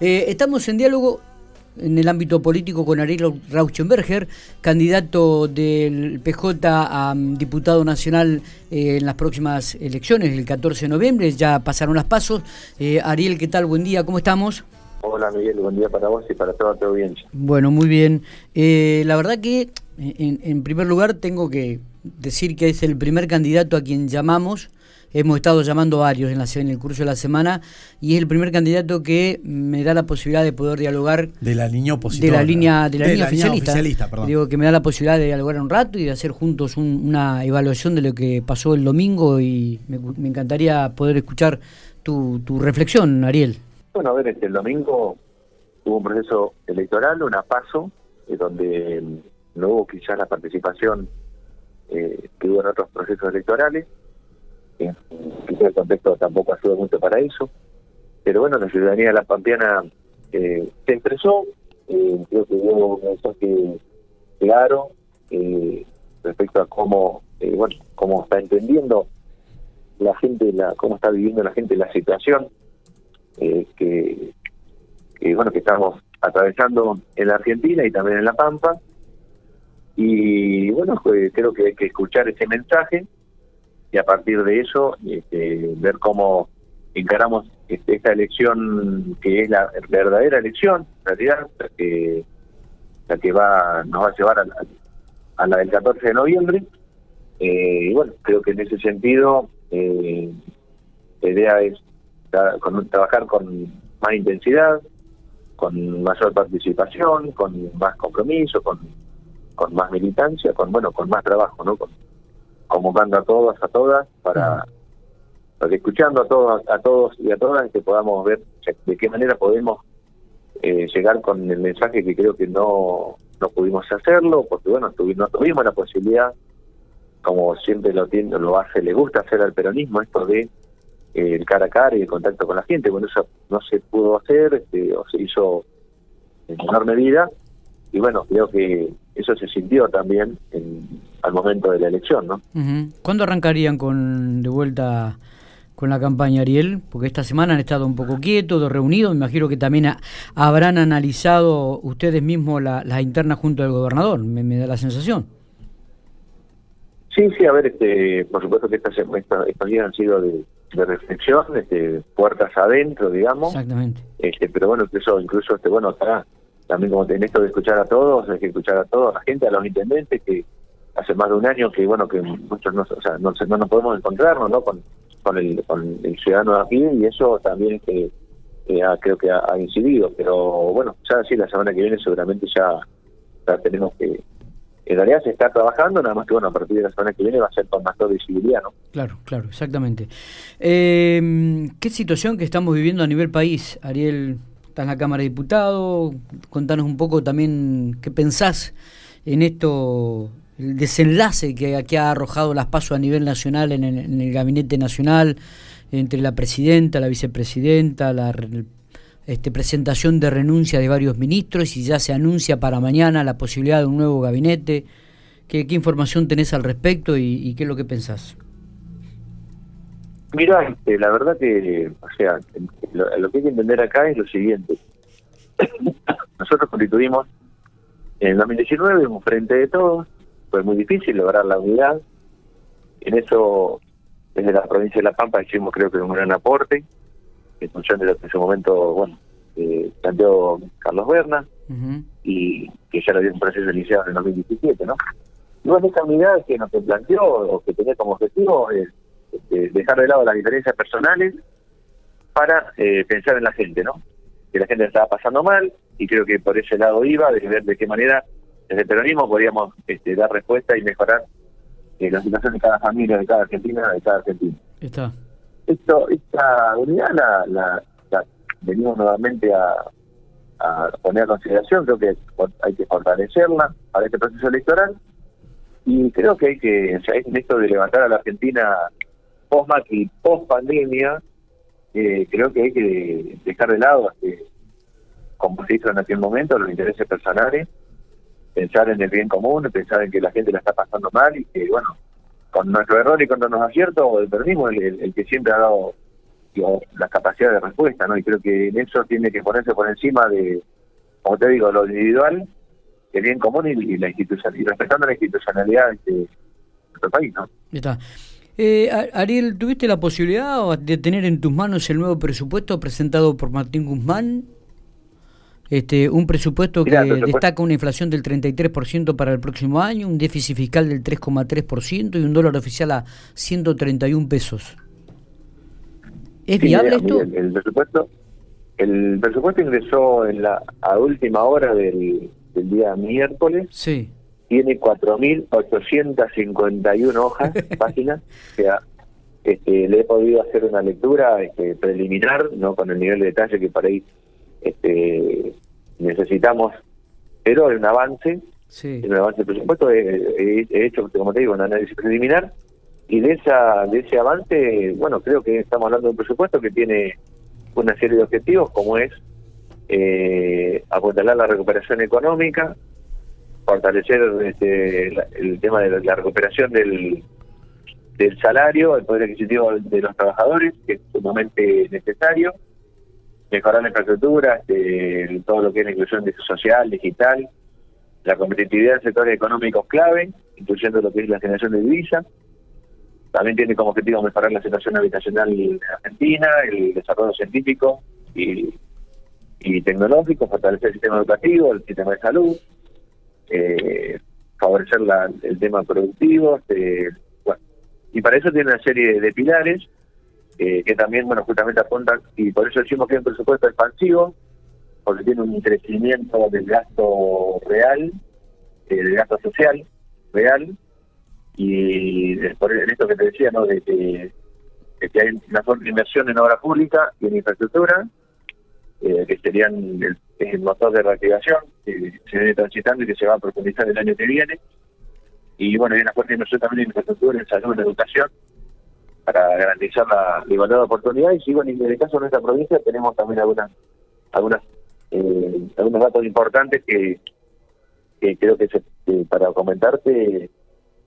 Eh, estamos en diálogo en el ámbito político con Ariel Rauschenberger, candidato del PJ a um, diputado nacional eh, en las próximas elecciones, el 14 de noviembre, ya pasaron las pasos. Eh, Ariel, ¿qué tal? Buen día, ¿cómo estamos? Hola Miguel, buen día para vos y para toda tu audiencia. Bueno, muy bien. la verdad que, en primer lugar, tengo que decir que es el primer candidato a quien llamamos hemos estado llamando varios en, la, en el curso de la semana y es el primer candidato que me da la posibilidad de poder dialogar de la línea opositora. de la línea de la, línea, oficialista, digo que me da la posibilidad de dialogar un rato y de hacer juntos una evaluación de lo que pasó el domingo y me, encantaría poder escuchar tu, tu reflexión Ariel. Bueno a ver este el domingo hubo un proceso electoral una paso eh, donde no hubo quizás la participación eh, que hubo en otros procesos electorales quizás el contexto tampoco ayuda mucho para eso, pero bueno, la ciudadanía de la Pampeana eh, se expresó, eh, creo que hubo un mensaje claro eh, respecto a cómo, eh, bueno, cómo está entendiendo la gente, la cómo está viviendo la gente la situación que, bueno, que estamos atravesando en la Argentina y también en La Pampa. Y bueno, creo que hay que escuchar ese mensaje y a partir de eso este, ver cómo encaramos este, esta elección que es la verdadera elección, en realidad, la que, la que va nos va a llevar a la, del 14 de noviembre. Eh, y bueno, creo que en ese sentido eh, la idea es trabajar con más intensidad, con mayor participación, con más compromiso, con, con más militancia, con bueno, con más trabajo, ¿no? Con, convocando a todos, a todas, para, para que escuchando a todos, a todos y a todas, que podamos ver de qué manera podemos eh, llegar con el mensaje que creo que no, no pudimos hacerlo, porque bueno, no tuvimos la posibilidad, como siempre lo, tiene, lo hace, le gusta hacer al peronismo, esto de eh, el cara a cara y el contacto con la gente. Bueno, eso no se pudo hacer, este, o se hizo en menor medida, y bueno, creo que eso se sintió también al momento de la elección, ¿no? ¿Cuándo arrancarían con de vuelta con la campaña, Ariel? Porque esta semana han estado un poco quietos, reunidos, me imagino que también habrán analizado ustedes mismos la, las internas junto al gobernador, me, da la sensación. Sí, sí, a ver, este, por supuesto que estas, estos días han sido de, reflexión, este, puertas adentro, digamos. Exactamente. Este, pero bueno, eso incluso, este, bueno, está también como en esto de escuchar a todos, hay que escuchar a todos, a la gente, a los intendentes, que hace más de un año que, bueno, que muchos no, o sea, no, no nos podemos encontrarnos, ¿no? Con, con, el, con el ciudadano de aquí y eso también que creo que ha, incidido, pero bueno, ya sí, la semana que viene seguramente ya, ya tenemos que, en realidad se está trabajando, nada más que bueno, a partir de la semana que viene va a ser con más visibilidad, ¿no? Claro, claro, exactamente. Eh, ¿Qué situación que estamos viviendo a nivel país, Ariel? en la Cámara de Diputados, contanos un poco también qué pensás en esto, el desenlace que, que ha arrojado las pasos a nivel nacional en el, Gabinete Nacional, entre la presidenta, la vicepresidenta, la este, presentación de renuncia de varios ministros y ya se anuncia para mañana la posibilidad de un nuevo gabinete. ¿Qué, información tenés al respecto y, qué es lo que pensás? Mira, este, la verdad que, o sea, lo, que hay que entender acá es lo siguiente. Nosotros constituimos en el 2019 un frente de todos, fue muy difícil lograr la unidad. En eso, desde la provincia de La Pampa hicimos creo que un gran aporte, en función de lo que en ese momento, bueno, eh, planteó Carlos Berna, y que ya lo dio un proceso iniciado en el 2017, ¿no? Y bueno, esa unidad que nos planteó, o que tenía como objetivo, es este, dejar de lado las diferencias personales para eh, pensar en la gente, ¿no? Que la gente estaba pasando mal y creo que por ese lado iba, de ver de qué manera desde el peronismo podíamos este, dar respuesta y mejorar eh, la situación de cada familia, de cada argentina, de cada argentino. Está. Esto, esta unidad la, venimos nuevamente a, a poner a consideración, creo que hay que fortalecerla para este proceso electoral y creo que hay que, o sea, en esto de levantar a la Argentina post y post pandemia, eh, creo que hay que dejar de lado, este, como se hizo en aquel momento, los intereses personales, pensar en el bien común, pensar en que la gente la está pasando mal y que, bueno, con nuestro error y con nuestros aciertos, peronismo el, que siempre ha dado la capacidad de respuesta, ¿no? Y creo que en eso tiene que ponerse por encima de, como te digo, lo individual, el bien común y, la institucionalidad, y respetando la institucionalidad de nuestro país, ¿no? Está. Eh, Ariel, ¿tuviste la posibilidad de tener en tus manos el nuevo presupuesto presentado por Martín Guzmán? Este, un presupuesto que destaca una inflación del 33% para el próximo año, un déficit fiscal del 3,3% y un dólar oficial a 131 pesos. ¿Es viable esto? El, presupuesto el presupuesto ingresó en la a última hora del, del día miércoles. Sí tiene 4.851 hojas, páginas, o sea, este, le he podido hacer una lectura este, preliminar, no con el nivel de detalle que para ahí este, necesitamos, pero es un avance, sí. un avance del presupuesto, he, hecho, como te digo, un análisis preliminar, y de esa de ese avance, bueno, creo que estamos hablando de un presupuesto que tiene una serie de objetivos, como es eh, apuntalar la recuperación económica, fortalecer este, el tema de la recuperación del, del salario, el poder adquisitivo de los trabajadores, que es sumamente necesario, mejorar la infraestructura, este, todo lo que es la inclusión social, digital, la competitividad en sectores económicos clave, incluyendo lo que es la generación de divisas. También tiene como objetivo mejorar la situación habitacional en Argentina, el desarrollo científico y, tecnológico, fortalecer el sistema educativo, el sistema de salud, eh, favorecer la, el tema productivo, este, bueno, y para eso tiene una serie de pilares eh, que también, bueno, justamente apuntan, y por eso decimos que es un presupuesto expansivo, porque tiene un crecimiento del gasto real, eh, del gasto social real, y por esto que te decía, ¿no? De de que hay una fuerte inversión en obra pública y en infraestructura, eh, que serían el, motor de reactivación que se viene transitando y que se va a profundizar el año que viene. Y bueno, hay una fuerte inversión también en infraestructura, en salud, en educación, para garantizar la, igualdad de oportunidades. Y bueno, en el caso de nuestra provincia tenemos también algunas algunas eh, algunos datos importantes que, creo que, para comentarte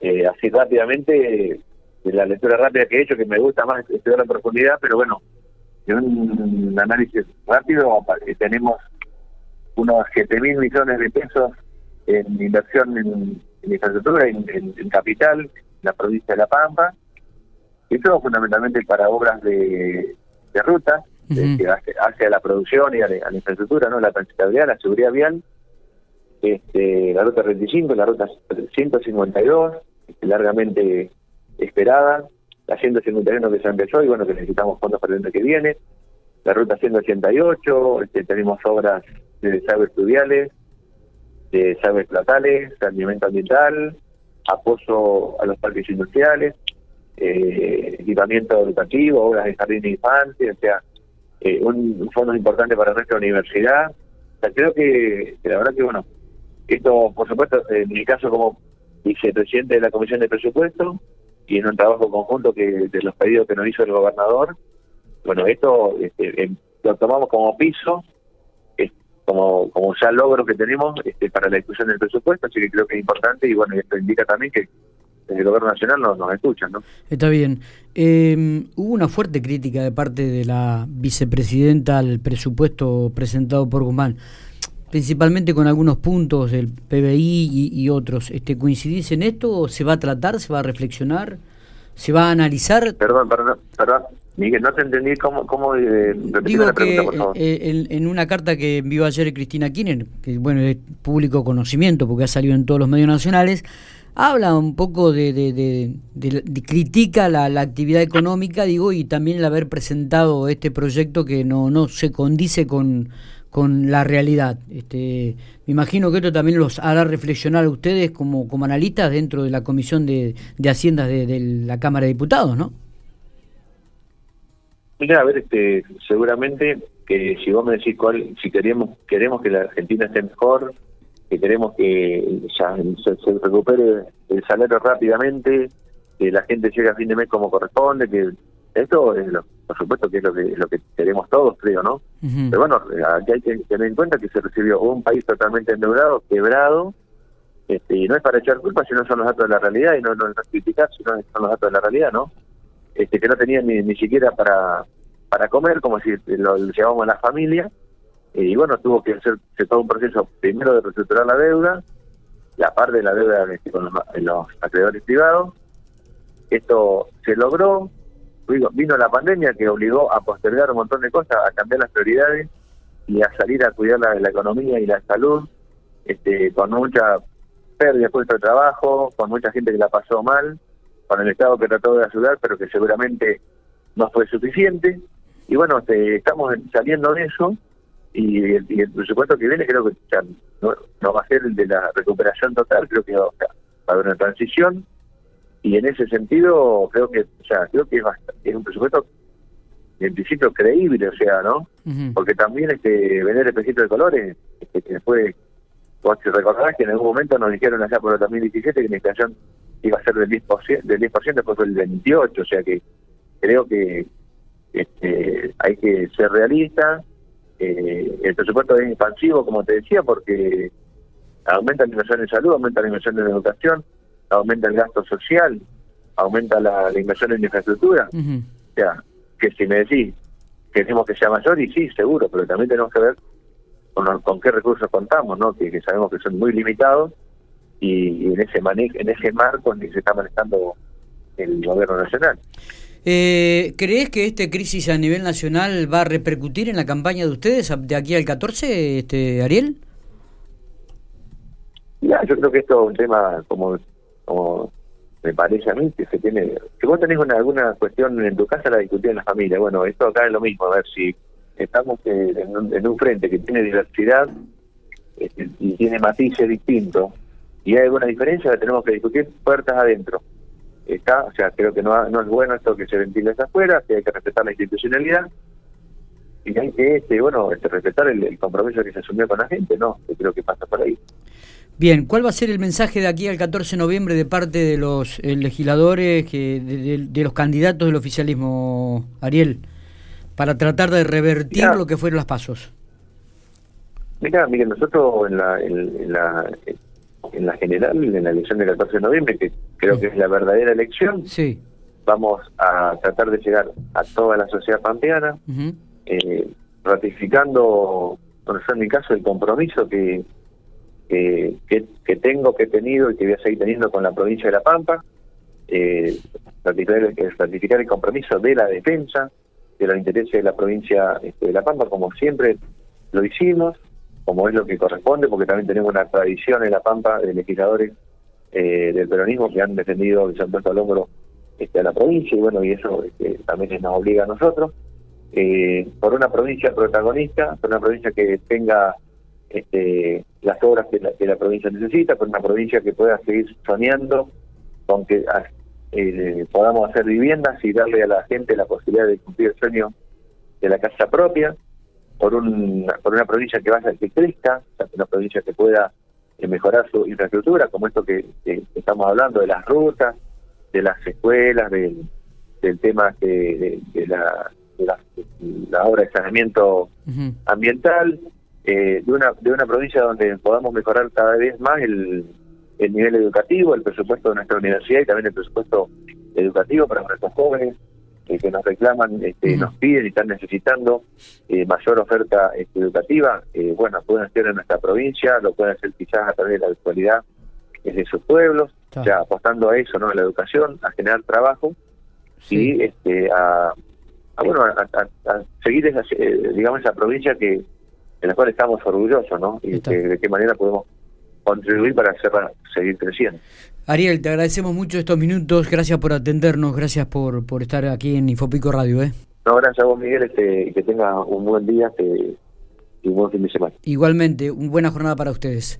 eh, así rápidamente, de la lectura rápida que he hecho, que me gusta más estudiar en profundidad, pero bueno, en un análisis rápido, tenemos unos 7 mil millones de pesos en inversión en, infraestructura, en, capital, en la provincia de La Pampa. Esto fundamentalmente para obras de, de ruta, hacia, la producción y a la, infraestructura, no la transitabilidad, la seguridad vial. Este, la ruta 35, la ruta 152, este, largamente esperada, la 151 que se empezó y bueno, que necesitamos fondos para el año que viene, la ruta 188, este, tenemos obras de desagües fluviales, de desagües platales, saneamiento ambiental, apoyo a los parques industriales, eh, equipamiento educativo, obras de jardín de infancia, o sea, eh, un, fondo importante para nuestra universidad. O sea, creo que, la verdad que, bueno, esto, por supuesto, en mi caso como vicepresidente de la Comisión de Presupuesto, y en un trabajo conjunto que de los pedidos que nos hizo el gobernador, bueno, esto este, lo tomamos como piso, como, como ya logro que tenemos este, para la discusión del presupuesto, así que creo que es importante y bueno, esto indica también que el gobierno nacional nos, nos escuchan, ¿no? Está bien. Em, hubo una fuerte crítica de parte de la vicepresidenta al presupuesto presentado por Guzmán principalmente con algunos puntos del PBI y, otros. Este, ¿Coincidís en esto? ¿Se va a tratar? ¿Se va a reflexionar? ¿Se va a analizar? Perdón, perdón, perdón. Miguel, no te entendí cómo... cómo eh, Digo que eh, en, una carta que envió ayer Cristina Kirchner, que bueno, es público conocimiento porque ha salido en todos los medios nacionales, habla un poco de, de, critica la, la, actividad económica, digo, y también el haber presentado este proyecto que no, no se condice con con la realidad. Este, me imagino que esto también los hará reflexionar a ustedes como, como analistas dentro de la Comisión de, Haciendas de, la Cámara de Diputados, ¿no? Mira, a ver, este, seguramente que si vos me decís cuál, si queremos queremos que la Argentina esté mejor, que queremos que ya se recupere el salario rápidamente, que la gente llegue a fin de mes como corresponde, que esto es lo, por supuesto que es lo que lo que queremos todos, creo, ¿no? Pero bueno, aquí hay que tener en cuenta que se recibió un país totalmente endeudado, quebrado, este, y no es para echar culpa, sino son los datos de la realidad, y no, no, es criticar, sino son los datos de la realidad, ¿no? Este, que no tenían ni, ni siquiera para para comer, como si lo, llevamos a la familia, y bueno, tuvo que hacer todo un proceso primero de reestructurar la deuda, la parte de la deuda este, con los, acreedores privados. Esto se logró, vino la pandemia que obligó a postergar un montón de cosas, a cambiar las prioridades y a salir a cuidar la, la economía y la salud, este, con mucha pérdida de puesto de trabajo, con mucha gente que la pasó mal, con el Estado que trató de ayudar, pero que seguramente no fue suficiente. Y bueno, este, estamos saliendo de eso y el, presupuesto que viene creo que no, va a ser el de la recuperación total, creo que va, a haber una transición y en ese sentido creo que o sea, creo que es, un presupuesto en principio creíble, o sea, ¿no? Porque también este vender el pesito de colores, este, que fue, vos te recordarás que en algún momento nos dijeron allá por el 2017 que la inflación iba a ser del 10%, del 10% después fue el 28%, o sea que creo que este, hay que ser realista. Eh, el presupuesto es expansivo, como te decía, porque aumenta la inversión en salud, aumenta la inversión en educación, aumenta el gasto social, aumenta la, inversión en infraestructura. O sea, que si me decís, queremos que sea mayor, y sí, seguro, pero también tenemos que ver con, con qué recursos contamos, ¿no? Que, sabemos que son muy limitados y, en ese en ese marco en que se está manejando el gobierno nacional. Eh, ¿Crees que esta crisis a nivel nacional va a repercutir en la campaña de ustedes de aquí al 14, este, Ariel? Ya, yo creo que esto es un tema como, me parece a mí que se tiene. Si vos tenés alguna cuestión en tu casa, la discutís en la familia. Bueno, esto acá es lo mismo, a ver si estamos en un, en un frente que tiene diversidad este, y tiene matices distintos y hay alguna diferencia, la tenemos que discutir puertas adentro está, o sea, creo que no, no es bueno esto que se ventile hacia afuera, que hay que respetar la institucionalidad y hay que, este, bueno, este, respetar el, compromiso que se asumió con la gente, ¿no? Que creo que pasa por ahí. Bien, ¿cuál va a ser el mensaje de aquí al 14 de noviembre de parte de los eh, legisladores, que, de, los candidatos del oficialismo, Ariel, para tratar de revertir lo que fueron los pasos? Mira, mire, nosotros en la, en la, en la general, en la elección del 14 de noviembre, que creo que es la verdadera elección, sí. vamos a tratar de llegar a toda la sociedad pampeana, eh, ratificando, bueno, en mi caso, el compromiso que, que, que, tengo, que he tenido y que voy a seguir teniendo con la provincia de La Pampa, eh, ratificar, ratificar el compromiso de la defensa de los intereses de la provincia este, de La Pampa, como siempre lo hicimos, como es lo que corresponde, porque también tenemos una tradición en La Pampa de legisladores eh, del peronismo que han defendido, que se han al hombro este, a la provincia, y bueno, y eso este, también nos obliga a nosotros. Eh, por una provincia protagonista, por una provincia que tenga este, las obras que la, provincia necesita, por una provincia que pueda seguir soñando con que eh, podamos hacer viviendas y darle a la gente la posibilidad de cumplir el sueño de la casa propia, por, un, por una provincia que vaya que crezca, una provincia que pueda eh, mejorar su infraestructura, como esto que, estamos hablando de las rutas, de las escuelas, del, del tema de, la, de la, obra de saneamiento ambiental, eh, de, una, de una provincia donde podamos mejorar cada vez más el, el nivel educativo, el presupuesto de nuestra universidad y también el presupuesto educativo para nuestros jóvenes, que nos reclaman, este, nos piden y están necesitando eh, mayor oferta este, educativa, eh, bueno, pueden hacer en nuestra provincia, lo pueden hacer quizás a través de la actualidad de sus pueblos, ya apostando a eso, ¿no? A la educación, a generar trabajo y este, a, bueno, a, seguir esa, eh, digamos, esa provincia que en la cual estamos orgullosos, ¿no? Y de qué manera podemos contribuir para hacerla seguir creciendo. Ariel, te agradecemos mucho estos minutos, gracias por atendernos, gracias por, por estar aquí en Infopico Radio. ¿eh? No, gracias a vos, Miguel, este, que tenga un buen día este, y un buen fin de semana. Igualmente, una buena jornada para ustedes.